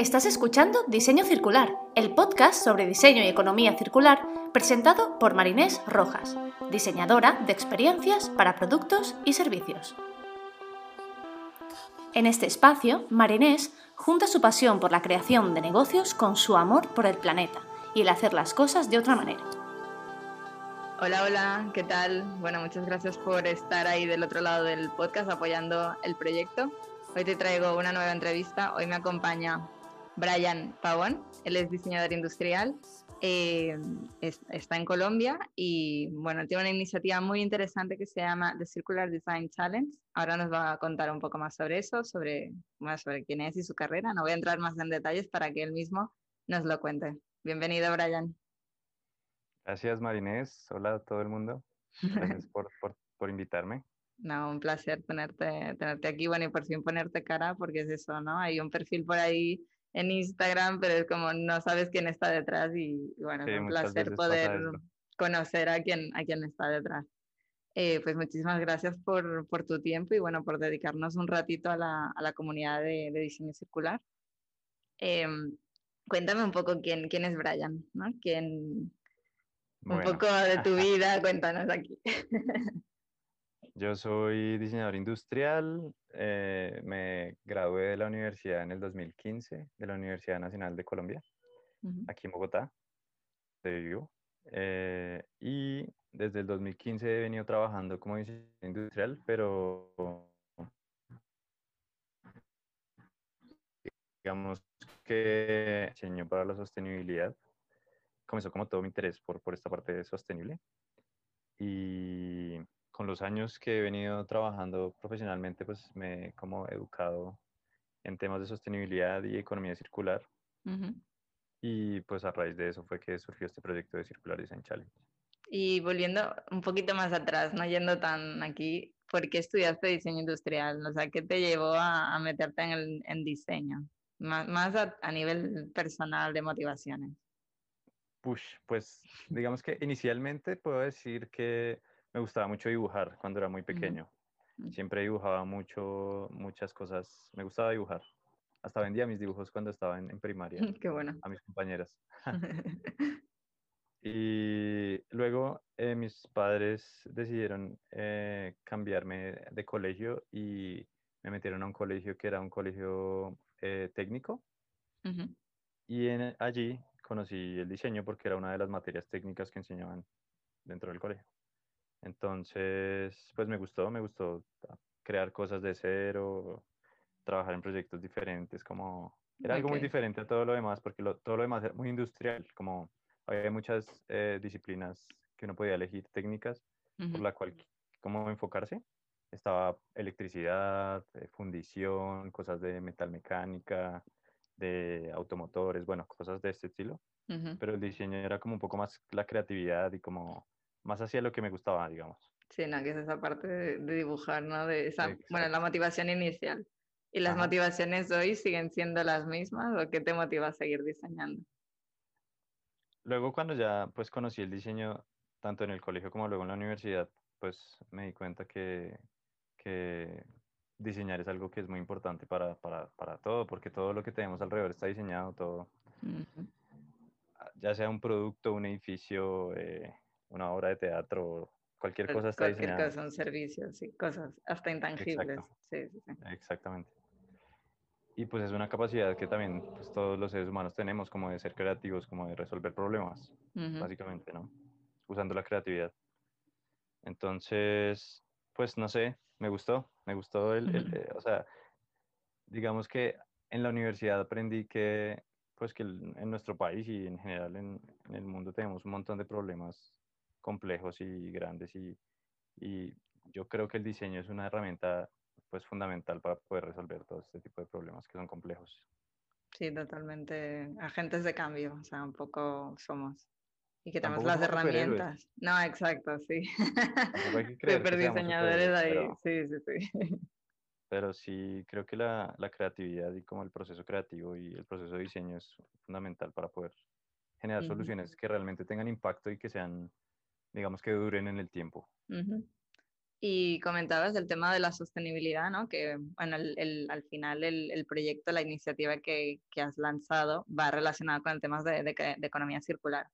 Estás escuchando Diseño Circular, el podcast sobre diseño y economía circular presentado por Marinés Rojas, diseñadora de experiencias para productos y servicios. En este espacio, Marinés junta su pasión por la creación de negocios con su amor por el planeta y el hacer las cosas de otra manera. Hola, hola, ¿qué tal? Bueno, muchas gracias por estar ahí del otro lado del podcast apoyando el proyecto. Hoy te traigo una nueva entrevista. Hoy me acompaña Brian Pavón, él es diseñador industrial, eh, está en Colombia y bueno, tiene una iniciativa muy interesante que se llama The Circular Design Challenge. Ahora nos va a contar un poco más sobre eso, sobre, más sobre quién es y su carrera. No voy a entrar más en detalles para que él mismo nos lo cuente. Bienvenido, Brian. Gracias, Marinés. Hola a todo el mundo. Gracias por, por, por invitarme. No, un placer tenerte, tenerte aquí, bueno, y por fin ponerte cara, porque es eso, ¿no? Hay un perfil por ahí en Instagram, pero es como no sabes quién está detrás y bueno, es un placer poder conocer a quién, a quién está detrás. Eh, pues muchísimas gracias por, por, tu tiempo y bueno, por dedicarnos un ratito a la, a la comunidad de, de, diseño circular. Eh, cuéntame un poco quién, quién es Brian, ¿no? ¿Quién, Un poco de tu vida, cuéntanos aquí. Yo soy diseñador industrial, eh, me gradué de la universidad en el 2015, de la Universidad Nacional de Colombia, aquí en Bogotá, de vivo. Eh, y desde el 2015 he venido trabajando como diseñador industrial, pero digamos que diseño para la sostenibilidad. Comenzó como todo mi interés por, por esta parte de sostenible. Y con los años que he venido trabajando profesionalmente, pues me he como educado en temas de sostenibilidad y economía circular. Y pues a raíz de eso fue que surgió este proyecto de Circular Design Challenge. Y volviendo un poquito más atrás, no yendo tan aquí, ¿por qué estudiaste diseño industrial? O sea, ¿qué te llevó a, meterte en, el, en diseño? Más, más a, a, nivel personal de motivaciones. Push, pues digamos que inicialmente puedo decir que me gustaba mucho dibujar cuando era muy pequeño. Mm. Siempre dibujaba mucho, muchas cosas. Me gustaba dibujar. Hasta vendía mis dibujos cuando estaba en, primaria. Qué bueno. A mis compañeras. y luego eh, mis padres decidieron eh, cambiarme de colegio y me metieron a un colegio que era un colegio eh, técnico. Y en, allí conocí el diseño porque era una de las materias técnicas que enseñaban dentro del colegio. Entonces, pues me gustó, me gustó crear cosas de cero, trabajar en proyectos diferentes, como era algo muy diferente a todo lo demás, porque todo lo demás era muy industrial, como había muchas eh, disciplinas que uno podía elegir, técnicas por la cual, cómo enfocarse. Estaba electricidad, eh, fundición, cosas de metalmecánica, de automotores, bueno, cosas de este estilo. Pero el diseño era como un poco más la creatividad y como más hacia lo que me gustaba, digamos. Sí, no, que es esa parte de, dibujar, ¿no? De esa, bueno, la motivación inicial. ¿Y las motivaciones hoy siguen siendo las mismas o qué te motiva a seguir diseñando? Luego cuando ya pues conocí el diseño tanto en el colegio como luego en la universidad, pues me di cuenta que, que diseñar es algo que es muy importante para, para, para, todo, porque todo lo que tenemos alrededor está diseñado, todo, ya sea un producto, un edificio, eh, una obra de teatro, cualquier cosa está cualquier cosa, un servicio, sí, cosas hasta intangibles. Sí, sí, sí. Exactamente. Y pues es una capacidad que también pues, todos los seres humanos tenemos, como de ser creativos, como de resolver problemas, básicamente, ¿no? Usando la creatividad. Entonces, pues no sé, me gustó, me gustó el, eh, o sea, digamos que en la universidad aprendí que, pues que en nuestro país y en general en, en el mundo tenemos un montón de problemas complejos y grandes y, y, yo creo que el diseño es una herramienta pues fundamental para poder resolver todo este tipo de problemas que son complejos. Sí, totalmente. Agentes de cambio, o sea, un poco somos. Y que tenemos las herramientas. No, exacto, sí. Super diseñadores ahí, sí, sí, sí. Pero sí, creo que la, la, creatividad y como el proceso creativo y el proceso de diseño es fundamental para poder generar soluciones que realmente tengan impacto y que sean digamos que duren en el tiempo. Y comentabas del tema de la sostenibilidad, ¿no? Que, bueno, el, al final el, el, proyecto, la iniciativa que, que, has lanzado va relacionada con el tema de, de, de economía circular.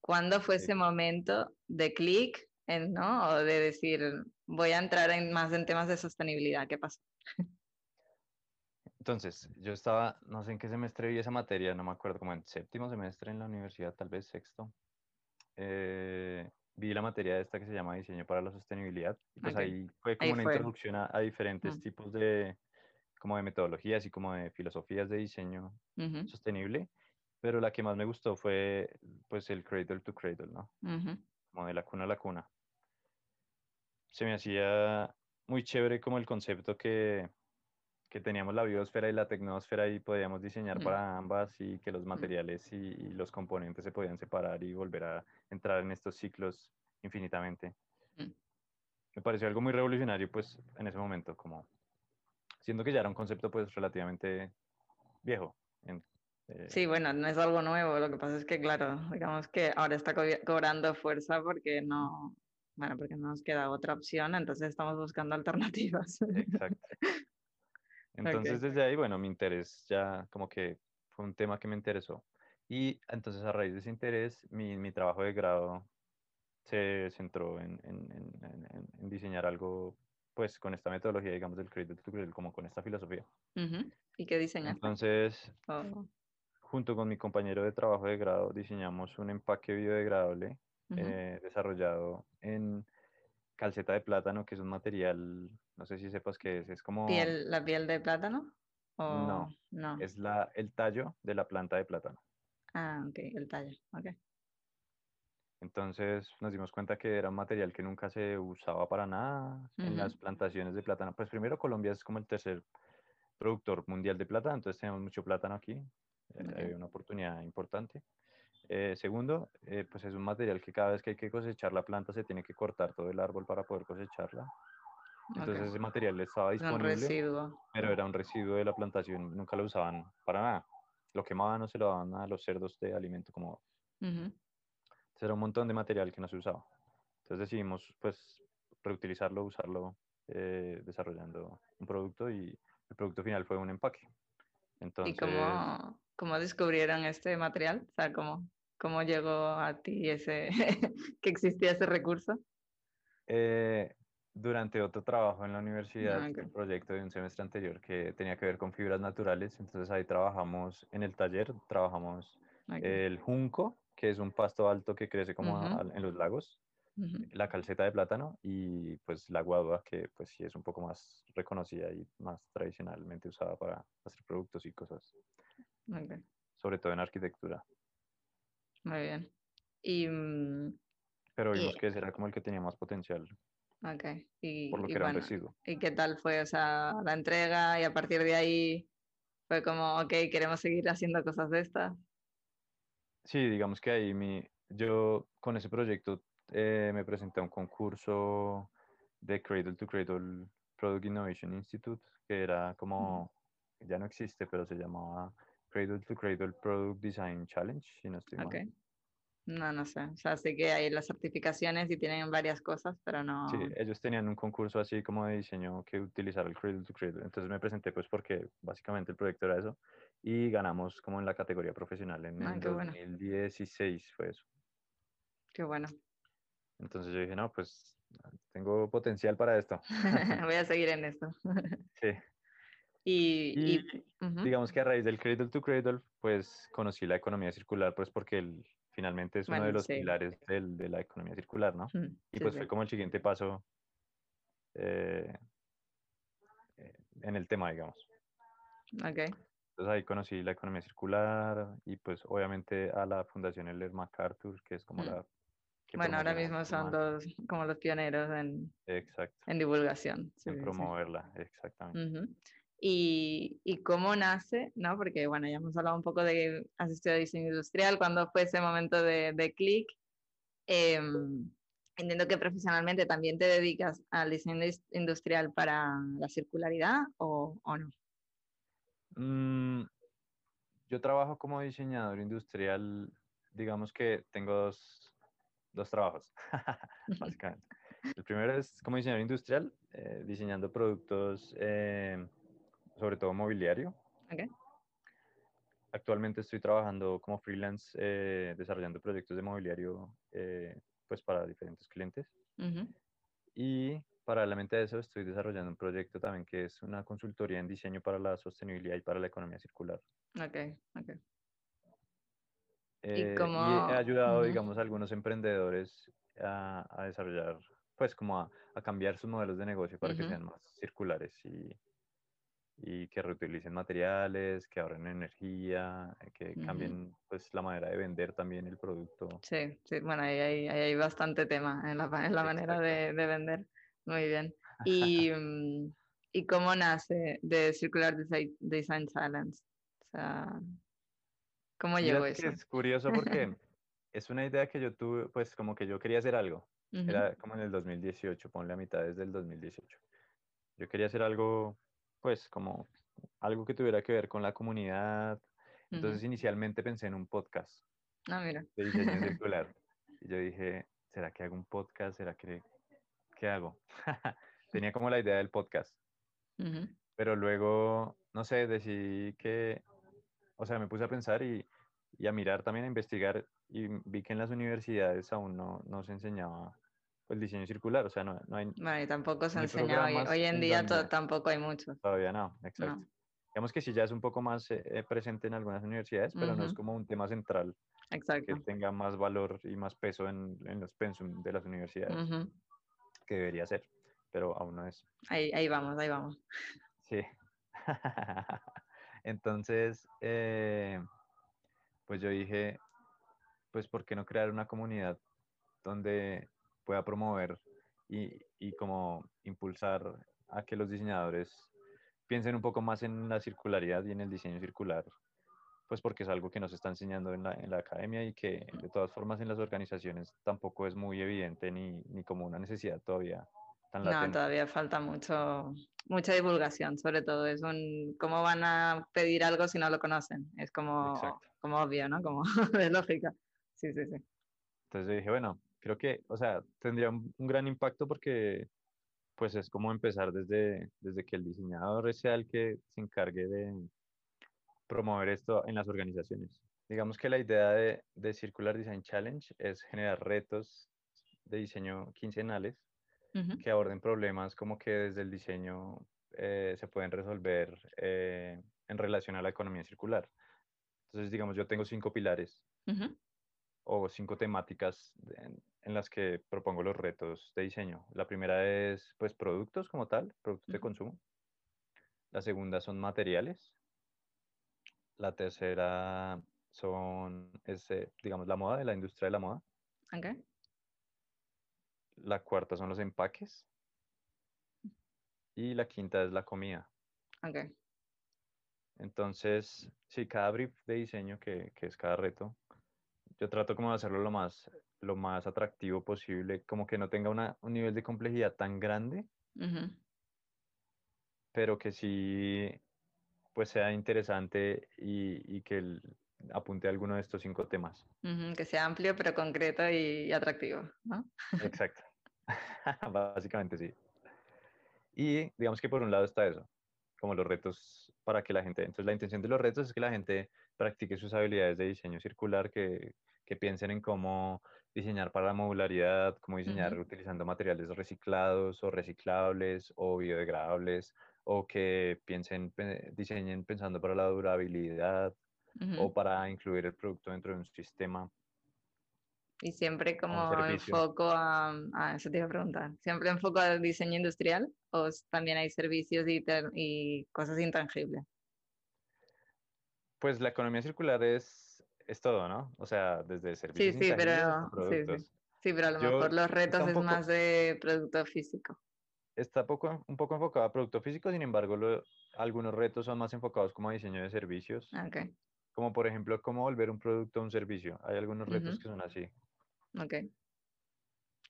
¿Cuándo fue sí. ese momento de clic, ¿no? O de decir, voy a entrar en más en temas de sostenibilidad? ¿Qué pasó? Entonces, yo estaba, no sé en qué semestre vi esa materia, no me acuerdo, como en séptimo semestre en la universidad, tal vez sexto. Eh, vi la materia esta que se llama Diseño para la Sostenibilidad. Y pues okay. ahí fue como ahí una fue. introducción a, a diferentes uh -huh. tipos de, como de metodologías y como de filosofías de diseño uh -huh. sostenible. Pero la que más me gustó fue pues el cradle to cradle, ¿no? Uh -huh. Como de la cuna a la cuna. Se me hacía muy chévere como el concepto que, que teníamos la biosfera y la tecnosfera y podíamos diseñar mm. para ambas y que los materiales y, y, los componentes se podían separar y volver a entrar en estos ciclos infinitamente. Mm. Me pareció algo muy revolucionario pues en ese momento, como siendo que ya era un concepto pues relativamente viejo. En, eh... Sí, bueno, no es algo nuevo, lo que pasa es que claro, digamos que ahora está co cobrando fuerza porque no, bueno, porque no nos queda otra opción, entonces estamos buscando alternativas. Exacto. Entonces okay. desde ahí, bueno, mi interés ya como que fue un tema que me interesó. Y entonces a raíz de ese interés, mi, mi trabajo de grado se centró en, en, en, en, diseñar algo pues con esta metodología, digamos, del cradle to como con esta filosofía. Uh -huh. ¿Y qué diseñaste? Entonces, oh. junto con mi compañero de trabajo de grado, diseñamos un empaque biodegradable uh -huh. eh, desarrollado en calceta de plátano, que es un material, no sé si sepas qué es, es como... ¿Piel, ¿La piel de plátano? ¿O... No, no, es la, el tallo de la planta de plátano. Ah, ok, el tallo, ok. Entonces nos dimos cuenta que era un material que nunca se usaba para nada uh -huh. en las plantaciones de plátano. Pues primero Colombia es como el tercer productor mundial de plátano, entonces tenemos mucho plátano aquí, eh, okay. hay una oportunidad importante. Eh, segundo, eh, pues es un material que cada vez que hay que cosechar la planta se tiene que cortar todo el árbol para poder cosecharla. Entonces okay. ese material estaba disponible, un residuo. pero era un residuo de la plantación, nunca lo usaban para nada. Lo quemaban o se lo daban a los cerdos de alimento como... Uh -huh. Entonces era un montón de material que no se usaba. Entonces decidimos pues reutilizarlo, usarlo, eh, desarrollando un producto y el producto final fue un empaque. Entonces, ¿Y cómo, cómo descubrieron este material? O sea, ¿cómo, cómo llegó a ti ese que existía ese recurso? Eh, durante otro trabajo en la universidad, ah, okay. un proyecto de un semestre anterior que tenía que ver con fibras naturales, entonces ahí trabajamos en el taller, trabajamos okay. el junco, que es un pasto alto que crece como uh -huh. a, en los lagos, uh -huh. la calceta de plátano y pues la guadua, que pues sí es un poco más reconocida y más tradicionalmente usada para hacer productos y cosas. Okay. Sobre todo en arquitectura. Muy bien. Y, mm, Pero vimos y... que ese era como el que tenía más potencial. Ok. Y, por lo que y era bueno, un residuo. ¿Y qué tal fue o sea, la entrega? Y a partir de ahí fue como, ok, queremos seguir haciendo cosas de estas. Sí, digamos que ahí mi, yo con ese proyecto eh, me presenté a un concurso de Cradle to Cradle Product Innovation Institute, que era como, ya no existe, pero se llamaba Cradle to Cradle Product Design Challenge, si no estoy okay. mal. No, no sé. O sea, sé que hay las certificaciones y tienen varias cosas, pero no. Sí, ellos tenían un concurso así como de diseño que utilizara el Cradle to Cradle. Entonces me presenté pues porque básicamente el proyecto era eso y ganamos como en la categoría profesional en ah, el 2016 bueno. fue eso. Qué bueno. Entonces yo dije, no, pues tengo potencial para esto. Voy a seguir en esto. sí. Y, y, y uh -huh. digamos que a raíz del Cradle to Cradle, pues conocí la economía circular, pues porque el, finalmente es bueno, uno de los sí. pilares del, de la economía circular, ¿no? Mm, y pues sí, fue sí. como el siguiente paso eh, en el tema, digamos. Ok. Entonces ahí conocí la economía circular y pues obviamente a la Fundación Eller MacArthur, que es como mm. la... bueno, ahora mismo son los, como los pioneros en, Exacto. en divulgación. en promoverla, exactamente. Uh -huh y, y, cómo nace, ¿no? Porque, bueno, ya hemos hablado un poco de has estudiado diseño industrial, cuando fue ese momento de, de clic. Eh, entiendo que profesionalmente también te dedicas al diseño industrial para la circularidad o, o no. Mm, yo trabajo como diseñador industrial, digamos que tengo dos, dos trabajos, básicamente. El primero es como diseñador industrial, eh, diseñando productos, eh, sobre todo mobiliario. Actualmente estoy trabajando como freelance eh, desarrollando proyectos de mobiliario eh, pues para diferentes clientes. Ujú. Y paralelamente a eso estoy desarrollando un proyecto también que es una consultoría en diseño para la sostenibilidad y para la economía circular. Ok, ok. Eh, cómo- he ayudado, digamos, a algunos emprendedores a, a desarrollar, pues como a, a cambiar sus modelos de negocio para que sean más circulares y, y que reutilicen materiales, que ahorren energía, eh, que cambien pues la manera de vender también el producto. Sí, sí, bueno, ahí hay, ahí hay bastante tema en la, en la manera Exacto. de, de vender. Muy bien. ¿Y, mm, ¿y cómo nace de Circular Design, Challenge? O sea, ¿cómo llegó Mira eso? es curioso porque es una idea que yo tuve, pues como que yo quería hacer algo. Ujú, Era como en el 2018, ponle a mitad desde el 2018. Yo quería hacer algo, pues como algo que tuviera que ver con la comunidad. Entonces inicialmente pensé en un podcast Ah, mira. de diseño circular. Y yo dije, ¿será que hago un podcast? ¿Será que qué hago? Tenía como la idea del podcast, pero luego, no sé, decidí que, o sea, me puse a pensar y, y a mirar también, a investigar y vi que en las universidades aún no, no se enseñaba el diseño circular, o sea, no, no hay, Bueno, y tampoco se no enseña hoy. en día tampoco hay muchos. todavía no, exacto. No. Digamos que sí ya es un poco más eh, eh, presente en algunas universidades, pero no es como un tema central que Exacto. tenga más valor y más peso en, en los pensum de las universidades, que debería ser, pero aún no es. Ahí, ahí vamos, ahí vamos. Sí. Entonces, eh, pues yo dije, pues, ¿por qué no crear una comunidad donde pueda promover y, y como impulsar a que los diseñadores piensen un poco más en la circularidad y en el diseño circular? Pues porque es algo que nos está enseñando en la, en la academia y que de todas formas en las organizaciones tampoco es muy evidente ni, ni como una necesidad todavía tan No, latente. todavía falta mucho, mucha divulgación, sobre todo. Es un, ¿cómo van a pedir algo si no lo conocen? Es como, Exacto. como obvio, ¿no? Como de lógica. Sí, sí, sí. Entonces yo dije, bueno, creo que, o sea, tendría un, un gran impacto porque pues es como empezar desde, desde que el diseñador sea el que se encargue de promover esto en las organizaciones. Digamos que la idea de, de Circular Design Challenge es generar retos de diseño quincenales Ujú, que aborden problemas como que desde el diseño eh, se pueden resolver eh, en relación a la economía circular. Entonces, digamos, yo tengo cinco pilares ujú, o cinco temáticas en, en las que propongo los retos de diseño. La primera es, pues, productos como tal, productos de consumo. La segunda son materiales. La tercera son, es, digamos, la moda, de la industria de la moda. Ok. La cuarta son los empaques. Y la quinta es la comida. Ok. Entonces, sí, cada brief de diseño, que, que es cada reto, yo trato como de hacerlo lo más, lo más atractivo posible, como que no tenga una, un nivel de complejidad tan grande, pero que sí pues sea interesante y, y que el- apunte a alguno de estos cinco temas. Que sea amplio, pero concreto y, y atractivo, ¿no? Exacto. Básicamente sí. Y digamos que por un lado está eso, como los retos para que la gente, entonces la intención de los retos es que la gente practique sus habilidades de diseño circular, que, que piensen en cómo diseñar para la modularidad, cómo diseñar Ujú, utilizando materiales reciclados o reciclables o biodegradables, o que piensen, diseñen pensando para la durabilidad ujú. o para incluir el producto dentro de un sistema Y siempre como enfoco a, a eso te iba a preguntar, ¿siempre enfoco al diseño industrial o también hay servicios y, y cosas intangibles? Pues la economía circular es, es todo, ¿no? O sea, desde Sí, servicios sí, hasta pero sí, sí. Sí, pero a lo Yo mejor los retos es más de producto físico. está poco, un poco enfocado a producto físico, sin embargo, lo- algunos retos son más enfocados como a diseño de servicios, Ah, Ok, como por ejemplo, cómo volver un producto a un servicio. Hay algunos retos que son así, ok.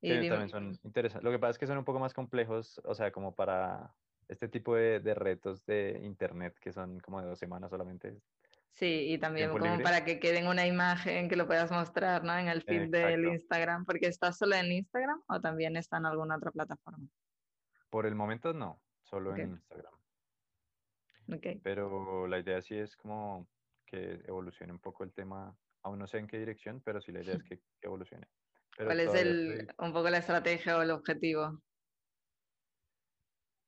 Y también son interesantes. Lo que pasa es que son un poco más complejos, o sea, como para este tipo de, de retos de internet, que son como de dos semanas solamente. Sí, y también como libre. para que quede en una imagen que lo puedas mostrar, ¿no? En el feed del. Instagram, porque estás solo en Instagram o también está en alguna otra plataforma. Por el momento no, solo en Instagram. Ok. Pero la idea sí es como que evolucione un poco el tema. Aún no sé en qué dirección, pero sí la idea es que, que evolucione. Pero ¿Cuál es el, estoy- un poco la estrategia o el objetivo?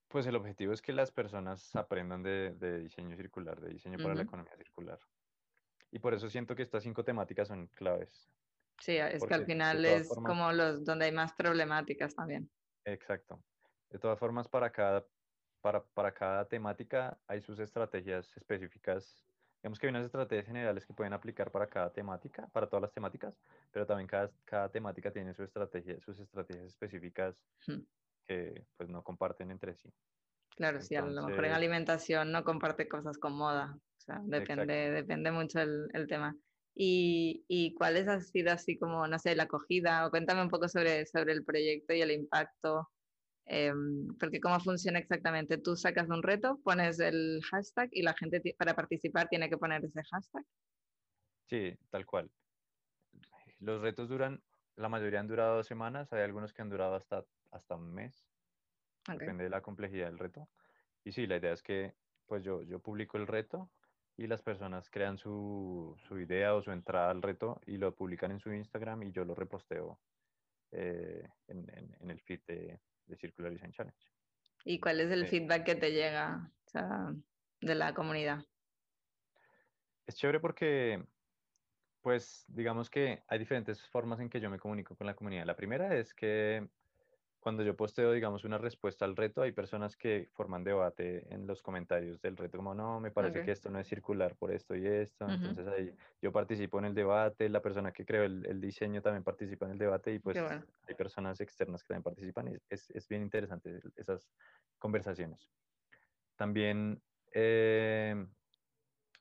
Pues el objetivo es que las personas aprendan de, de diseño circular, de diseño para la economía circular. Y por eso siento que estas cinco temáticas son claves. Sí, es que Porque al de final es formas- como los donde hay más problemáticas también. Exacto. De todas formas, para cada, para, para cada temática hay sus estrategias específicas. Digamos que hay unas estrategias generales que pueden aplicar para cada temática, para todas las temáticas, pero también cada, cada temática tiene su estrategia, sus estrategias específicas Hmm. Que pues no comparten entre sí. Claro, sí, a lo mejor en Entonces- alimentación no comparte cosas con moda. O sea, depende, Exacto. depende mucho el, el tema. Y, y cuáles ha sido así como, no sé, la acogida? O cuéntame un poco sobre, sobre el proyecto y el impacto. em, porque cómo funciona exactamente. Tú sacas un reto, pones el hashtag y la gente para participar tiene que poner ese hashtag. Sí, tal cual. Los retos duran, la mayoría han durado dos semanas, hay algunos que han durado hasta, hasta un mes, depende de la complejidad del reto. Y sí, la idea es que pues yo, yo publico el reto y las personas crean su, su idea o su entrada al reto y lo publican en su Instagram y yo lo reposteo eh, en, en- en el feed de, de Circular Design Challenge. ¿Y cuál es el Eh, feedback que te llega o sea, de la comunidad? Es chévere porque, pues, digamos que hay diferentes formas en que yo me comunico con la comunidad. La primera es que cuando yo posteo, digamos, una respuesta al reto, hay personas que forman debate en los comentarios del reto, como, no, me parece Ok. que esto no es circular por esto y esto. Ujú. Entonces ahí yo participo en el debate, la persona que creó el, el diseño también participa en el debate y pues bueno. hay personas externas que también participan. y Es, es bien interesante esas conversaciones. También eh,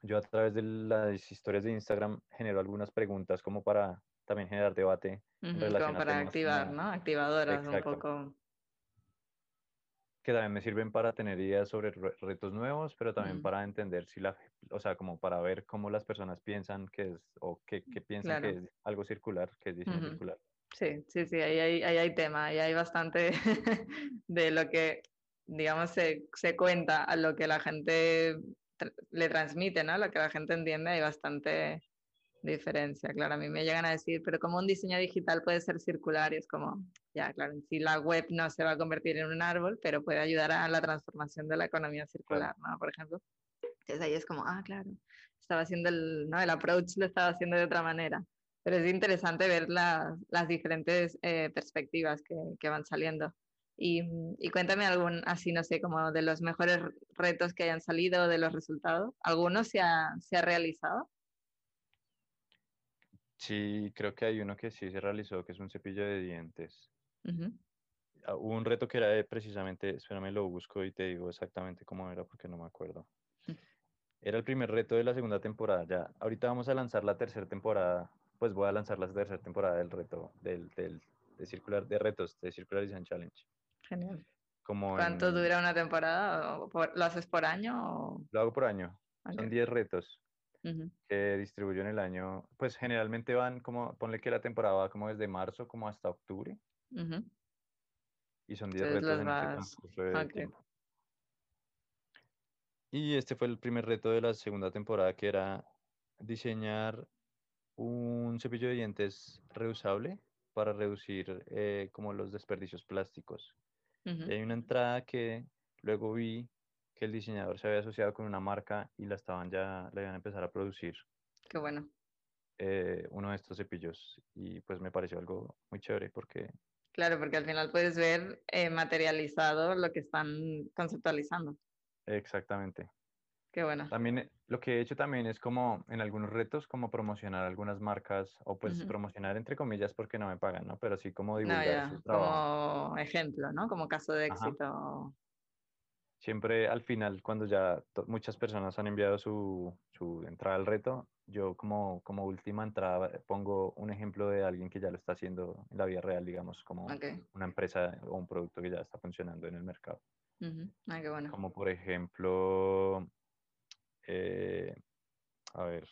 yo a través de las historias de Instagram genero algunas preguntas como para también generar debate en Ujú, relación como para activar, ¿no? Activadoras Exacto. un poco. que también me sirven para tener ideas sobre re- retos nuevos, pero también Mm. para entender si la, o sea, como para ver cómo las personas piensan que es, o qué, piensan que Claro. es algo circular, que es diseño Ujú. circular. Sí, sí, sí, ahí hay, ahí hay tema, ahí hay bastante de lo que, digamos, se, se cuenta a lo que la gente le transmite, ¿no? Lo que la gente entiende, hay bastante diferencia. Claro, a mí me llegan a decir, pero ¿cómo un diseño digital puede ser circular? Y es como, ya, claro, en sí la web no se va a convertir en un árbol, pero puede ayudar a la transformación de la economía circular, ¿no? Por ejemplo. Entonces ahí es como, ah, claro, estaba haciendo el, ¿no? El approach lo estaba haciendo de otra manera. Pero es interesante ver las, las diferentes eh, perspectivas que, que van saliendo. Y, y cuéntame algún, así no sé, como de los mejores retos que hayan salido, de los resultados. ¿Alguno se ha, se ha realizado? Sí, creo que hay uno que sí se realizó, que es un cepillo de dientes. Ah, Hubo un reto que era de precisamente, espérame, lo busco y te digo exactamente cómo era porque no me acuerdo. Era el primer reto de la segunda temporada. Ya, ahorita vamos a lanzar la tercera temporada. Pues voy a lanzar la tercera temporada del reto, del, del de circular, de retos, de Circular Design Challenge. Genial. Como ¿Cuánto en- dura una temporada? ¿O por- ¿Lo haces por año? O... Lo hago por año. Son Ok. 10 retos Que distribuyo en el año. Pues generalmente van como, ponle que la temporada va como desde marzo como hasta octubre. Y son 10 Entonces retos en vas- transcurso de ok. tiempo. Y este fue el primer reto de la segunda temporada, que era diseñar un cepillo de dientes reusable para reducir eh, como los desperdicios plásticos. Y hay una entrada que luego vi que el diseñador se había asociado con una marca y la estaban ya, la iban a empezar a producir Qué bueno. eh, uno de estos cepillos. Y pues me pareció algo muy chévere porque Claro, porque al final puedes ver eh, materializado lo que están conceptualizando. exactamente. Qué bueno. También eh, lo que he hecho también es como en algunos retos, como promocionar algunas marcas o pues promocionar entre comillas porque no me pagan, ¿no? Pero sí como No, divulgar ya, su trabajo. como ejemplo, ¿no? Como caso de Ajá. Siempre al final, cuando ya muchas personas han enviado su, su entrada al reto, yo como, como última entrada eh, pongo un ejemplo de alguien que ya lo está haciendo en la vida real, digamos, como una empresa o un producto que ya está funcionando en el mercado. Ah, qué bueno. Como por ejemplo, eh, a ver,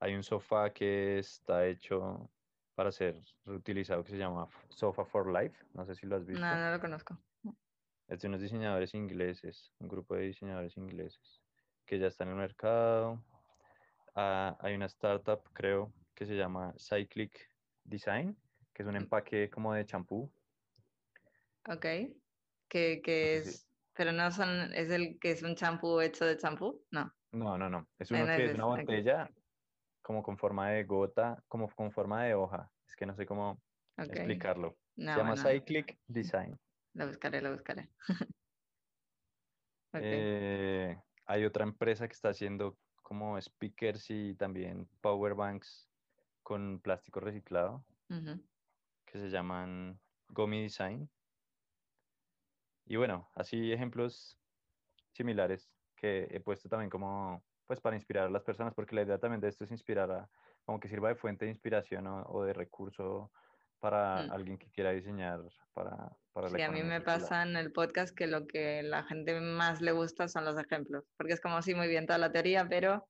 hay un sofá que está hecho para ser reutilizado que se llama Sofa for Life. No sé si lo has visto. No, no lo conozco. Es de unos diseñadores ingleses, un grupo de diseñadores ingleses que ya están en el mercado. Ah, hay una startup, creo, que se llama Cyclic Design, que es un Mm. empaque como de champú. Ok. Que, que es, pero no son, es el que es un champú hecho de champú, no. No, no, no. Es uno no que es es una botella como con forma de gota, como con forma de hoja. Es que no sé cómo Ok. explicarlo. No, Se llama Cyclic Design. Lo buscaré, lo buscaré. Eh, hay otra empresa que está haciendo como speakers y también power banks con plástico reciclado que se llaman Gomi Design. Y bueno, así ejemplos similares que he puesto también como pues para inspirar a las personas, porque la idea también de esto es inspirar a, como que sirva de fuente de inspiración o, o de recurso para Mm. alguien que quiera diseñar para, para la Sí, a mí me circular. pasa en el podcast que lo que la gente más le gusta son los ejemplos, porque es como sí, muy bien toda la teoría, pero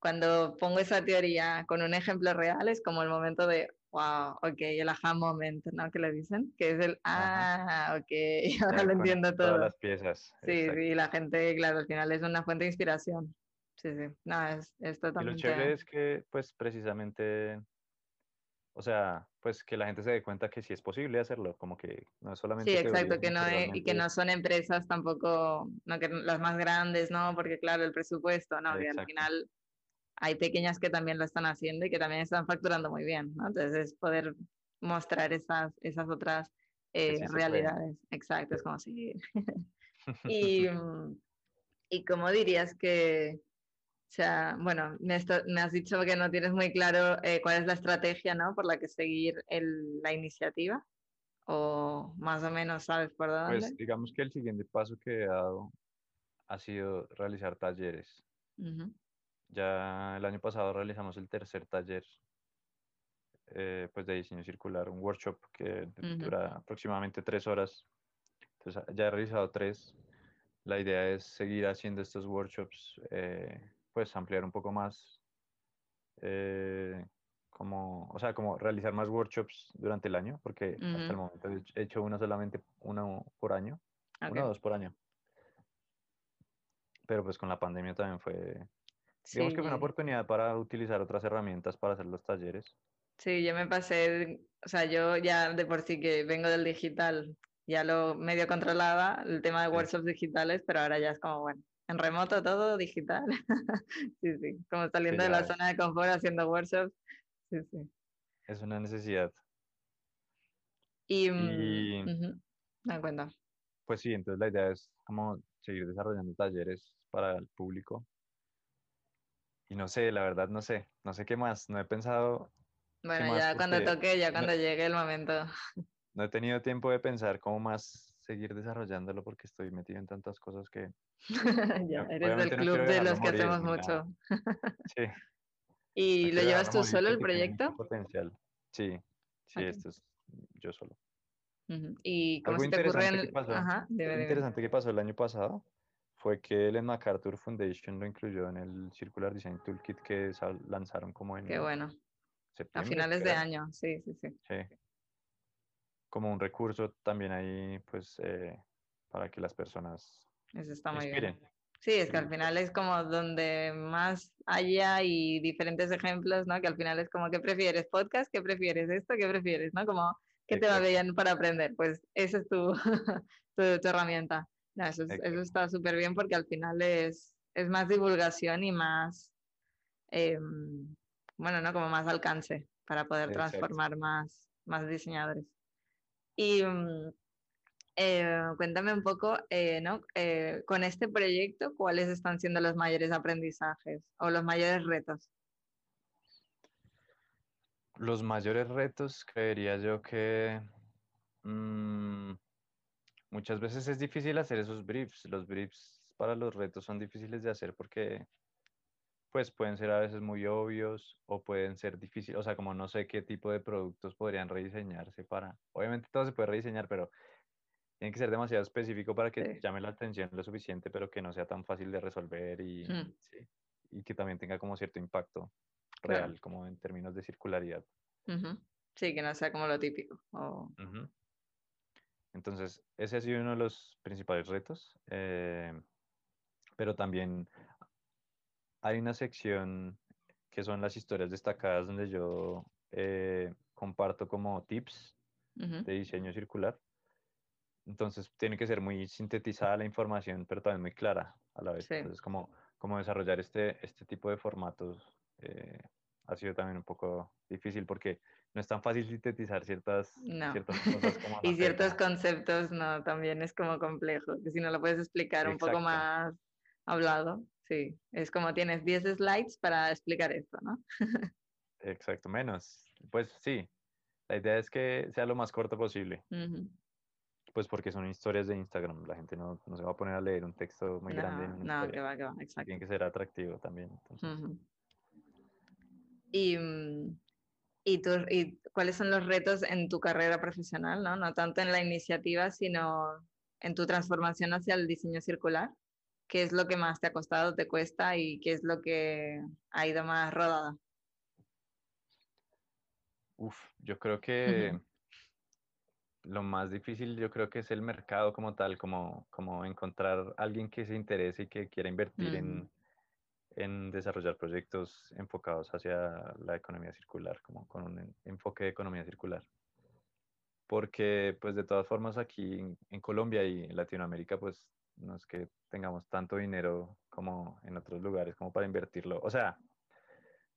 cuando pongo esa teoría con un ejemplo real es como el momento de, wow, ok, el aha moment, ¿no? Que le dicen, que es el, Ajá. ah, ok, ahora Ya lo entiendo todas todo. las piezas. Sí, exacto. sí, la gente, claro, al final es una fuente de inspiración. Sí, sí, no, es, es Y lo totalmente... chévere es que, pues, precisamente, o sea, pues que la gente se dé cuenta que sí es posible hacerlo, como que no es solamente Sí, exacto, que no es- y que no son empresas tampoco, no que las más grandes, ¿no? Porque claro, el presupuesto, ¿no? Que al Exacto. final hay pequeñas que también lo están haciendo y que también están facturando muy bien, ¿no? Entonces es poder mostrar esas, esas otras eh, sí realidades. Exacto, es como si... y, mm, ¿Y cómo dirías que, o sea, bueno, me, esto- me has dicho que no tienes muy claro eh, cuál es la estrategia, ¿no? Por la que seguir el- la iniciativa, o más o menos sabes por dónde. Pues digamos que el siguiente paso que he dado ha sido realizar talleres. Ujú, Ya el año pasado realizamos el tercer taller eh, pues de diseño circular, un workshop que du- Ujú. dura aproximadamente tres horas. Entonces ya he realizado tres. La idea es seguir haciendo estos workshops, eh, pues ampliar un poco más, eh, como, o sea, como realizar más workshops durante el año, porque hasta el momento he hecho- he hecho uno solamente, uno por año, ok. uno o dos por año. Pero pues con la pandemia también fue, digamos que fue una Sí, oportunidad para utilizar otras herramientas para hacer los talleres. sí, yo me pasé, o sea, yo ya de por sí que vengo del digital, ya lo medio controlaba, el tema de Sí. workshops digitales, pero ahora ya es como, bueno, en remoto todo digital. Sí, sí, como saliendo de la zona de confort haciendo workshops. Sí, sí. Es una necesidad. Y, Y ujú, me cuenta. pues sí, entonces la idea es como seguir desarrollando talleres para el público. Y no sé, la verdad no sé, no sé qué más, no he pensado Bueno, ya cuando toque, ya no, cuando llegue el momento. no he tenido tiempo de pensar cómo más seguir desarrollándolo porque estoy metido en tantas cosas que Ya, eres del no club de los que hacemos mucho. Sí, ¿Y no lo llevas tú solo el proyecto? potencial. Sí, sí, esto es yo solo. ¿Y cómo Algo se te ocurre que el... pasó, Ajá, dime. interesante que pasó el año pasado fue que el MacArthur Foundation lo incluyó en el Circular Design Toolkit que lanzaron como Qué en bueno. A finales de año, sí, sí, sí. Sí. Como un recurso también ahí, pues, eh, para que las personas Eso está muy bien. inspiren. Sí, es que al final es como donde más haya y diferentes ejemplos, ¿no? Que al final es como, ¿qué prefieres? ¿Podcast? ¿Qué prefieres? ¿Esto? ¿Qué prefieres? ¿No? Como, ¿qué te va bien para aprender? Pues esa es tu, tu, tu herramienta. No, eso, es- eso está súper bien porque al final es, es más divulgación y más, em, bueno, ¿no? Como más alcance para poder Exacto. transformar más, más diseñadores. Y mm, eh, cuéntame un poco, eh, ¿no? Eh, con este proyecto, ¿cuáles están siendo los mayores aprendizajes o los mayores retos? Los mayores retos, creería yo que mm, muchas veces es difícil hacer esos briefs. Los briefs para los retos son difíciles de hacer porque pues pueden ser a veces muy obvios o pueden ser difíciles, o sea, como no sé qué tipo de productos podrían rediseñarse para, obviamente todo se puede rediseñar, pero tiene que ser demasiado específico para que Sí. llame la atención lo suficiente, pero que no sea tan fácil de resolver y, Mm. sí, y que también tenga como cierto impacto real, como en términos de circularidad. Sí, que no sea como lo típico. Entonces, ese ha sido uno de los principales retos, eh, pero también hay una sección que son las historias destacadas donde yo eh, comparto como tips de diseño circular. Entonces, tiene que ser muy sintetizada la información, pero también muy clara a la vez. Entonces, como, como desarrollar este, este tipo de formatos eh, ha sido también un poco difícil porque no es tan fácil sintetizar ciertas, ciertas cosas. Como y ciertos conceptos, no, también es como complejo, que si no lo puedes explicar un poco más hablado, sí, es como tienes 10 slides para explicar esto, ¿no? Exacto, menos. Pues sí, la idea es que sea lo más corto posible. Pues porque son historias de Instagram, la gente no, no, se va a poner a leer un texto muy grande. no, que va, que va, exacto. Tiene que ser atractivo también. Y mm, y, y cuáles son los retos en tu carrera profesional, ¿no? no tanto en la iniciativa, sino en tu transformación hacia el diseño circular. ¿Qué es lo que más te ha costado, te cuesta y qué es lo que ha ido más rodado? Uf, yo creo que lo más difícil yo creo que es el mercado como tal, como, como encontrar alguien que se interese y que quiera invertir en, en desarrollar proyectos enfocados hacia la economía circular, como con un enfoque de economía circular. Porque, pues, de todas formas, aquí en, Colombia y en Latinoamérica, pues, no es que tengamos tanto dinero como en otros lugares, como para invertirlo. O sea...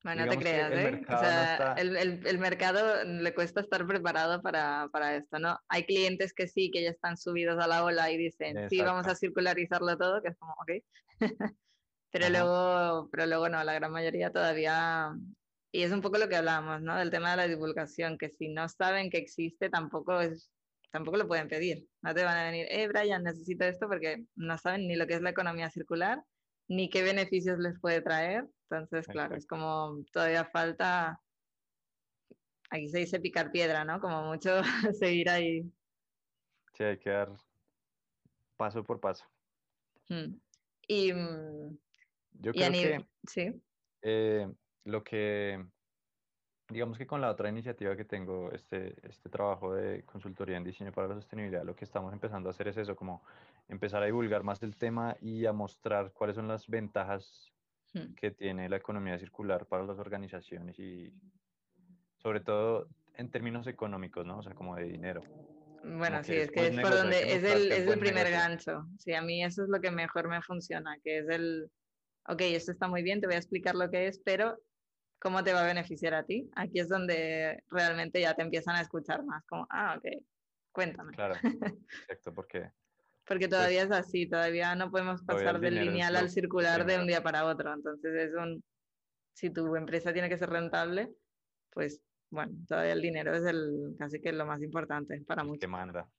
Bueno, no te creas, ¿eh? O sea, el, el, mercado le cuesta estar preparado para, para, esto, ¿no? Hay clientes que sí, que ya están subidos a la ola y dicen, sí, vamos a circularizarlo todo, que es como, ok. Pero luego, pero luego no, la gran mayoría todavía, y es un poco lo que hablábamos, ¿no? Del tema de la divulgación, que si no saben que existe, tampoco es, tampoco lo pueden pedir. No te van a venir, eh, Brian, necesito esto porque no saben ni lo que es la economía circular, ni qué beneficios les puede traer. Entonces, claro, es como todavía falta, aquí se dice picar piedra, ¿no? Como mucho seguir ahí. Sí, hay que dar paso por paso. Mm. Y mm, yo creo que sí. Eh, lo que, digamos que con la otra iniciativa que tengo, este, este trabajo de consultoría en diseño para la sostenibilidad, lo que estamos empezando a hacer es eso, como empezar a divulgar más el tema y a mostrar cuáles son las ventajas hmm. que tiene la economía circular para las organizaciones y sobre todo en términos económicos, ¿no? O sea, como de dinero. Bueno, sí, es que es por donde es el, es el primer gancho. Sí, a mí eso es lo que mejor me funciona, que es el, ok, esto está muy bien, te voy a explicar lo que es, pero ¿cómo te va a beneficiar a ti? Aquí es donde realmente ya te empiezan a escuchar más, como, ah, ok, cuéntame. Claro, exacto, porque... porque pues todavía es así, todavía no podemos pasar del lineal al circular de un día para otro, entonces es un, si tu empresa tiene que ser rentable, pues bueno, todavía el dinero es el, casi que lo más importante para muchos. Que manda.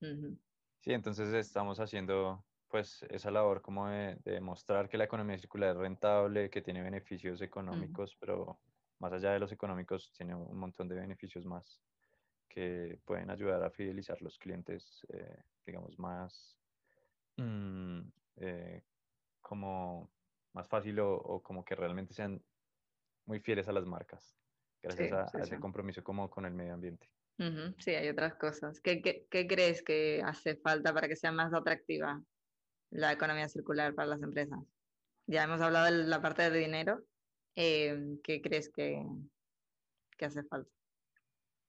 Sí, entonces estamos haciendo pues esa labor como de, demostrar que la economía circular es rentable, que tiene beneficios económicos, pero más allá de los económicos tiene un montón de beneficios más que pueden ayudar a fidelizar los clientes, eh, digamos, más mm, eh, como más fácil o, como que realmente sean muy fieles a las marcas, gracias a, ese compromiso como con el medio ambiente. Sí, hay otras cosas. ¿Qué, qué, qué crees que hace falta para que sea más atractiva la economía circular para las empresas. Ya hemos hablado de la parte de dinero. Eh, ¿Qué crees que, que hace falta?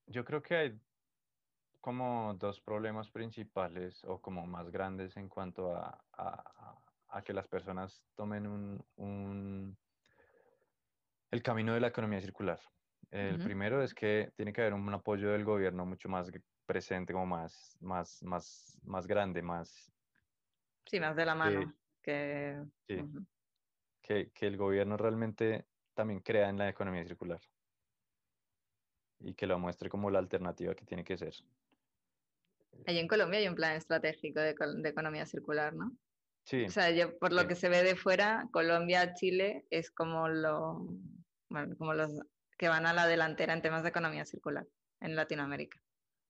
Yo creo que hay como dos problemas principales o como más grandes en cuanto a, a, que las personas tomen un, un, el camino de la economía circular. El primero es que tiene que haber un, apoyo del gobierno mucho más presente, como más, más, más, más grande, más, Sí, más de la mano. Que, que, que, el gobierno realmente también crea en la economía circular y que lo muestre como la alternativa que tiene que ser. Allí en Colombia hay un plan estratégico de, de economía circular, ¿no? Sí. O sea, yo, por lo que se ve de fuera, Colombia, Chile es como, lo, bueno, como los que van a la delantera en temas de economía circular en Latinoamérica.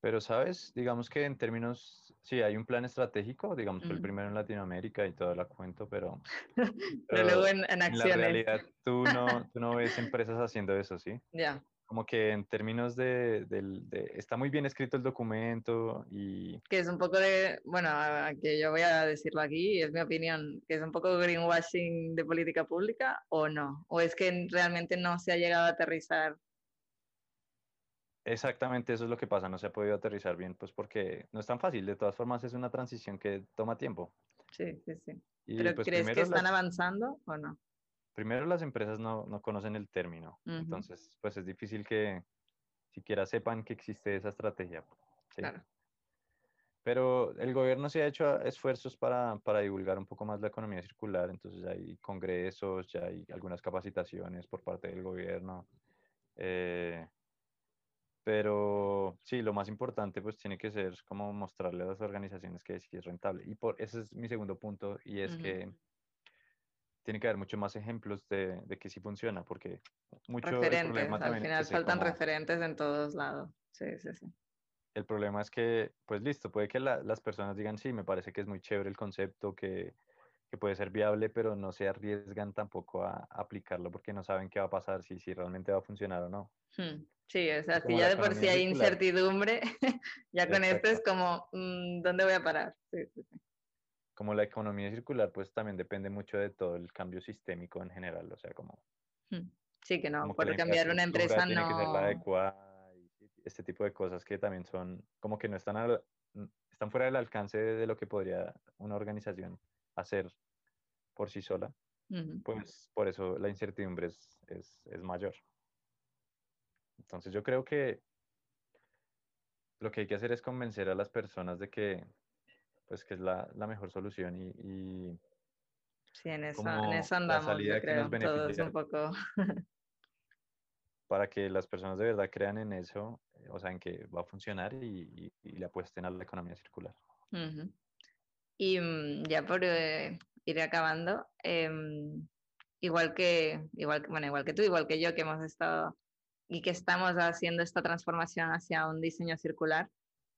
Pero, ¿sabes? Digamos que en términos, sí, hay un plan estratégico, digamos, fue el Ujú. primero en Latinoamérica y todo la cuento, pero, Pero pero luego en, en en la acciones. realidad tú no, tú no ves empresas haciendo eso, ¿sí? Ya. Como que en términos de, del- de- está muy bien escrito el documento y que es un poco de, bueno, que yo voy a decirlo aquí, es mi opinión, que es un poco greenwashing de política pública o no, o es que realmente no se ha llegado a aterrizar. Exactamente eso es lo que pasa, no se ha podido aterrizar bien, pues porque no es tan fácil, de todas formas es una transición que toma tiempo. Sí, sí, sí. Y Pero pues ¿crees que están las, avanzando o no? primero las empresas no, no conocen el término, entonces pues es difícil que siquiera sepan que existe esa estrategia. ¿sí? Claro. Pero el gobierno sí ha hecho esfuerzos para, para divulgar un poco más la economía circular, entonces hay congresos, ya hay algunas capacitaciones por parte del gobierno. eh, pero sí, lo más importante pues tiene que ser como mostrarle a las organizaciones que sí es rentable. Y por ese es mi segundo punto, y es Ujú. que tiene que haber mucho más ejemplos de, de que sí funciona, porque mucho Referentes, al es final que se faltan como- referentes en todos lados. Sí, sí, sí. El problema es que, pues listo, puede que la- las personas digan, sí, me parece que es muy chévere el concepto, que, que puede ser viable, pero no se arriesgan tampoco a, a aplicarlo porque no saben qué va a pasar, si, si realmente va a funcionar o no. Hmm. Sí, o sea, si ya de por sí hay circular. incertidumbre, ya con esto es Exacto. como, mm, ¿dónde voy a parar? Sí, sí, sí. Como la economía circular, pues también depende mucho de todo el cambio sistémico en general, o sea, como, Hmm. Sí, que no, como por cambiar una empresa tiene que ser la no. adecuada, y este tipo de cosas que también son, como que no están, al- están fuera del alcance de lo que podría una organización hacer por sí sola. Pues por eso la incertidumbre es, es, es mayor. Entonces yo creo que lo que hay que hacer es convencer a las personas de que, pues, que es la, la mejor solución y, y Sí, en eso, en eso la andamos, salida yo que nos creo. Todos un poco. para que las personas de verdad crean en eso, eh, o sea, en que va a funcionar y, y- y le apuesten a la economía circular. Ujú. Y mm, ya por eh, ir acabando, em, igual que, igual bueno, igual que tú, igual que yo, que hemos estado y que estamos haciendo esta transformación hacia un diseño circular,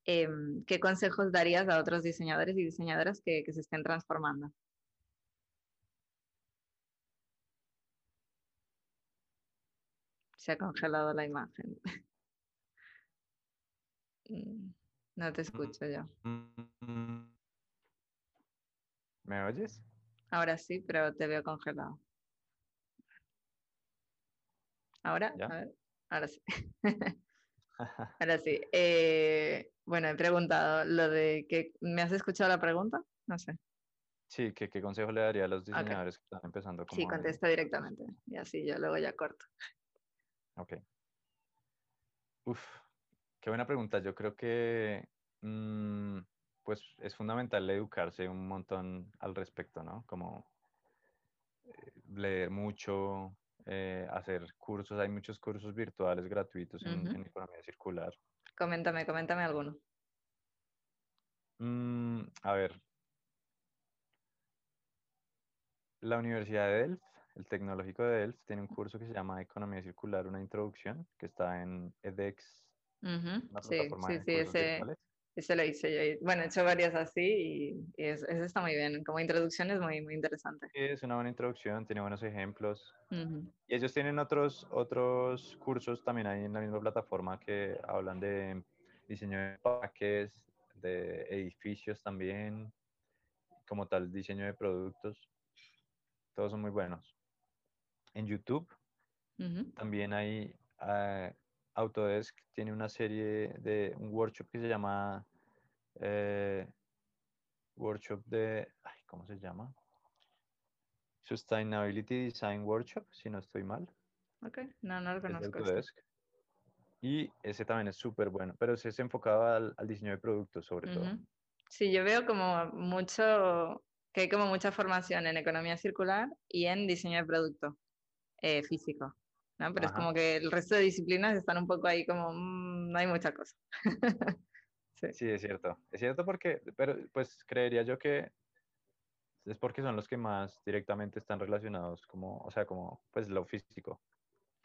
em, ¿qué consejos darías a otros diseñadores y diseñadoras que, que se estén transformando? Se ha congelado la imagen. Mm, No te escucho yo. ¿Me oyes? Ahora sí, pero te veo congelado. ¿Ahora? A ver, ahora sí. Ahora sí. Eh, bueno, he preguntado lo de que... ¿Me has escuchado la pregunta? No sé. Sí, ¿qué, qué consejo le daría a los diseñadores que están empezando como Sí, contesta directamente. Y así yo luego ya corto. Ok. Uf, qué buena pregunta. Yo creo que mm, pues es fundamental educarse un montón al respecto, ¿no? Como eh, leer mucho, eh, hacer cursos. Hay muchos cursos virtuales gratuitos en, economía circular. Coméntame, coméntame alguno. Mm, a ver, la Universidad de Delft, el Tecnológico de Delft, tiene un curso que se llama Economía Circular, una introducción, que está en edX, Ujú, una Sí, plataforma sí, sí, ese, virtuales. Ese lo hice yo. y- Bueno, he hecho varios así y, y es- ese está muy bien. Como introducción es muy, muy interesante. Es una buena introducción, tiene buenos ejemplos. Ujú, Y ellos tienen otros, otros cursos también ahí en la misma plataforma que hablan de diseño de parques, de edificios también, como tal, diseño de productos. Todos son muy buenos. En YouTube ujú. también hay eh, Autodesk, tiene una serie de un workshop que se llama eh, Workshop de, ay, ¿cómo se llama? Sustainability Design Workshop, si no estoy mal. Ok, no, no lo conozco. este. Autodesk. Y ese también es súper bueno, pero ese es enfocado al, al diseño de productos sobre todo. Ujú. Sí, yo veo como mucho, que hay como mucha formación en economía circular y en diseño de producto eh, físico, ¿no? Pero es como que el resto de disciplinas están un poco ahí como, mm, no hay mucha cosa. Sí. Sí, es cierto. Es cierto porque, pero pues creería yo que es porque son los que más directamente están relacionados como, o sea, como pues lo físico.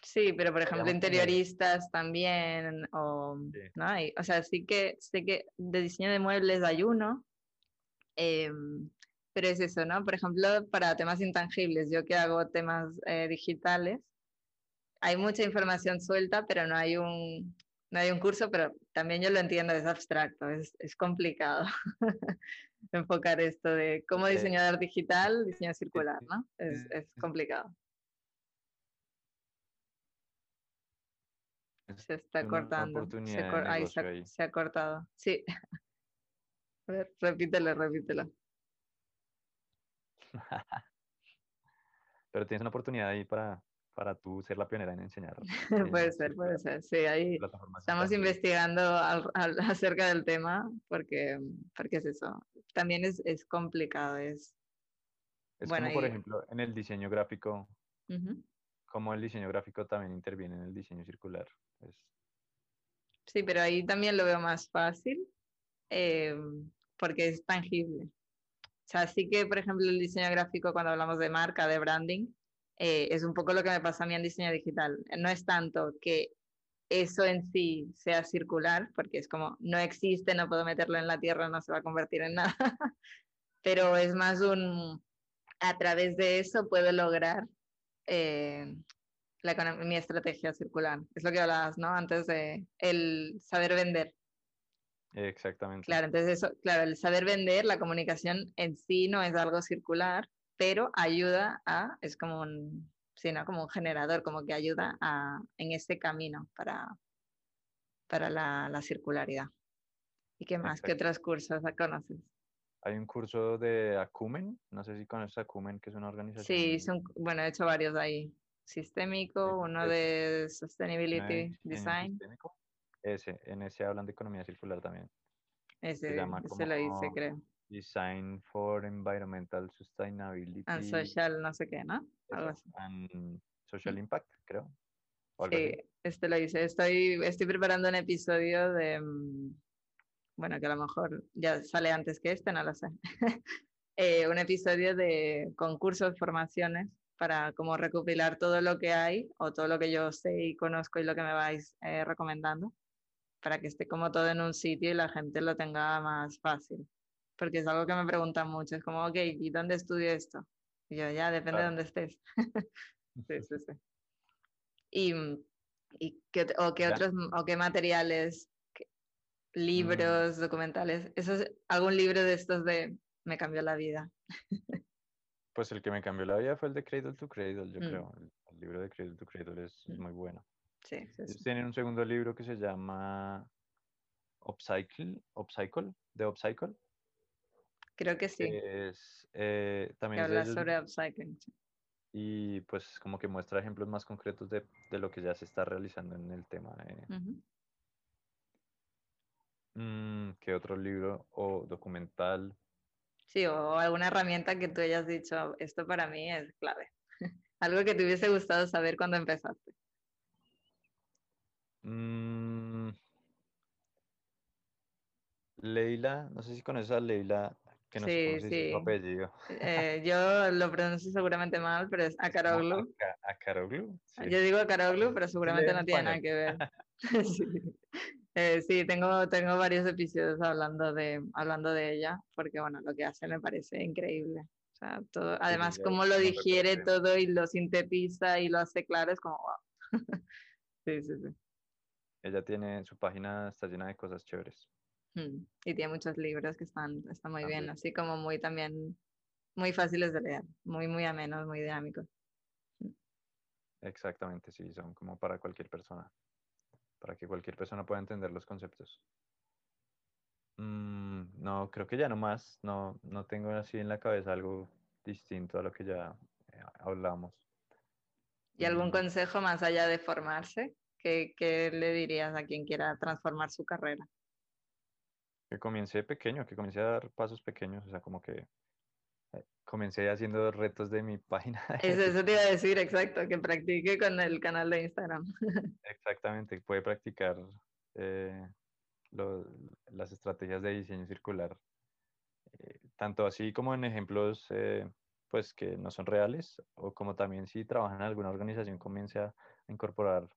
Sí, pero por ejemplo, interioristas también, o, Sí. ¿no? Y, o sea, sí que sé que de diseño de muebles hay uno, em, pero es eso, ¿no? Por ejemplo, para temas intangibles, yo que hago temas eh, digitales, hay mucha información suelta, pero no hay un, no hay un curso, pero también yo lo entiendo, es abstracto, es, es complicado enfocar esto de cómo diseñador digital, diseño circular, ¿no? Es, es complicado. Se está cortando. Se, oportunidad de cor- ahí se, ha- negocio ahí. se ha cortado. Sí. A ver, repítelo, repítelo. Pero tienes una oportunidad ahí para, para tú ser la pionera en enseñar. puede diseño ser, puede ser. Sí, ahí estamos investigando al- al- acerca del tema porque, porque es eso. También es, es complicado. Es, Es bueno, como, por y- ejemplo, en el diseño gráfico, Ujú. como el diseño gráfico también interviene en el diseño circular. Es- Sí, pero ahí también lo veo más fácil eh, porque es tangible. O sea, sí que, por ejemplo, el diseño gráfico, cuando hablamos de marca, de branding, eh, es un poco lo que me pasa a mí en diseño digital. No es tanto que eso en sí sea circular, porque es como, no existe, no puedo meterlo en la tierra, no se va a convertir en nada, pero es más un, a través de eso puedo lograr eh, la mi estrategia circular. Es lo que hablabas, ¿no? Antes de el saber vender. Exactamente. Claro, entonces eso, claro, el saber vender, la comunicación en sí no es algo circular, pero ayuda a, es como un, sí, ¿no? Como un generador, como que ayuda a, en ese camino para, para la, la circularidad. ¿Y qué más? ¿Qué otros cursos conoces? Hay un curso de Acumen, no sé si conoces Acumen, que es una organización. Sí, son, bueno, he hecho varios ahí. Sistémico, uno es- de de Sustainability diseño Design. Ese, en ese hablan de economía circular también. Ese, llama ese lo hice, creo. Design for Environmental Sustainability And social, no sé qué, ¿no? Algo así. and Social Impact, creo. Sí, este lo hice. Estoy, estoy preparando un episodio de, mm, bueno, que a lo mejor ya sale antes que este, no lo sé. Eh, un episodio de concursos, formaciones, para como recopilar todo lo que hay o todo lo que yo sé y conozco y lo que me vais eh, recomendando, para que esté como todo en un sitio y la gente lo tenga más fácil. Porque es algo que me preguntan mucho, es como, ok, ¿y dónde estudio esto? Y yo, ya, depende de Claro. dónde estés. Sí, sí, sí. Y, mm, y qué, o qué otros, o qué materiales, qué- libros, documentales. Eso es algún libro de estos de me cambió la vida. Pues el que me cambió la vida fue el de Cradle to Cradle, yo Mm. creo. El, el libro de Cradle to Cradle es, Mm. muy bueno. Sí, sí, sí. tienen un segundo libro que se llama Upcycle, Upcycle, de Upcycle. Creo que sí. que es, eh, que también de habla ellos sobre upcycling. y pues como que muestra ejemplos más concretos de, de lo que ya se está realizando en el tema. eh. Mm, ¿qué otro libro o documental? Sí, o alguna herramienta que tú hayas dicho, esto para mí es clave. Algo que te hubiese gustado saber cuando empezaste. Mm, Leila, no sé si conoces a Leila, que no sé cómo Sí, se dice su sí. apellido. Eh, yo lo pronuncio seguramente mal, pero es Akaroglu. Aka- Akaroglu, sí. Yo digo Akaroglu, pero seguramente en no tiene nada que ver. Sí, Eh, sí, tengo, tengo varios episodios hablando de, hablando de ella, porque bueno, lo que hace me parece increíble. O sea, todo, además, cómo lo digiere todo y lo sintetiza y lo hace claro, es como wow. Sí, sí, sí. Ella tiene, su página está llena de cosas chéveres. Y tiene muchos libros que están, están muy bien, así como muy también, muy fáciles de leer, muy, muy amenos, muy dinámicos. Exactamente, sí, son como para cualquier persona, para que cualquier persona pueda entender los conceptos. Mm, no, creo que ya no más, no, no tengo así en la cabeza algo distinto a lo que ya eh, hablamos. ¿Y algún Mm. consejo más allá de formarse? ¿Qué, qué le dirías a quien quiera transformar su carrera? Que comencé pequeño, que comencé a dar pasos pequeños, o sea, como que eh, comencé haciendo retos de mi página. Eso, eso te iba a decir, exacto, que practique con el canal de Instagram. Exactamente, puede practicar eh, lo- las estrategias de diseño circular, eh, tanto así como en ejemplos, eh, pues que no son reales, o como también si trabajan en alguna organización, comience a incorporar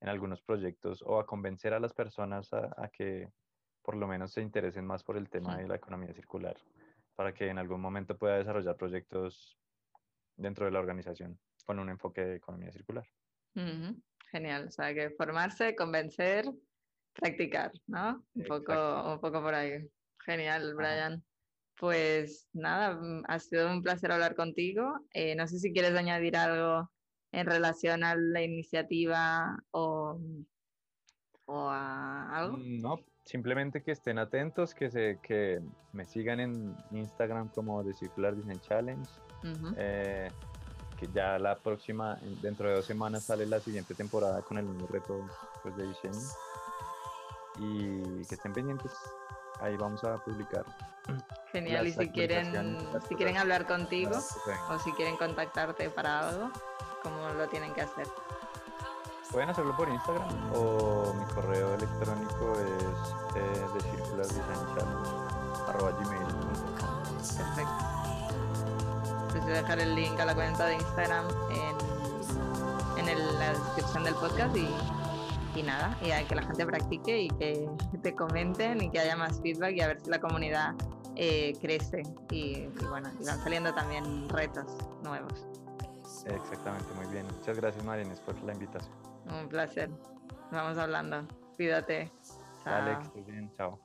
en algunos proyectos o a convencer a las personas a, que por lo menos se interesen más por el tema de la economía circular, para que en algún momento pueda desarrollar proyectos dentro de la organización con un enfoque de economía circular. Genial, o sea, que formarse, convencer, practicar, ¿no? Un poco, un poco por ahí. Genial, Brian. Pues nada, mm, ha sido un placer hablar contigo. Eh, no sé si quieres añadir algo en relación a la iniciativa o, o a algo. Mm, no, simplemente que estén atentos, que, se, que me sigan en Instagram como The Circular Design Challenge que ya la próxima, dentro de dos semanas sale la siguiente temporada con el nuevo reto pues, de diseño. Y que estén pendientes, ahí vamos a publicar. Genial, y si quieren, si quieren hablar contigo o si quieren contactarte para algo, ¿cómo lo tienen que hacer? Pueden hacerlo por Instagram o mi correo electrónico es eh, de Perfecto pues voy a dejar el link a la cuenta de Instagram en, en la descripción del podcast y, y nada, y a que la gente practique y que te comenten y que haya más feedback y a ver si la comunidad eh, crece y, bueno, y van saliendo también retos nuevos. Exactamente, muy bien. Muchas gracias Marines por la invitación. Un placer. Vamos hablando. Cuídate. Chao. Alex, bien. Chao.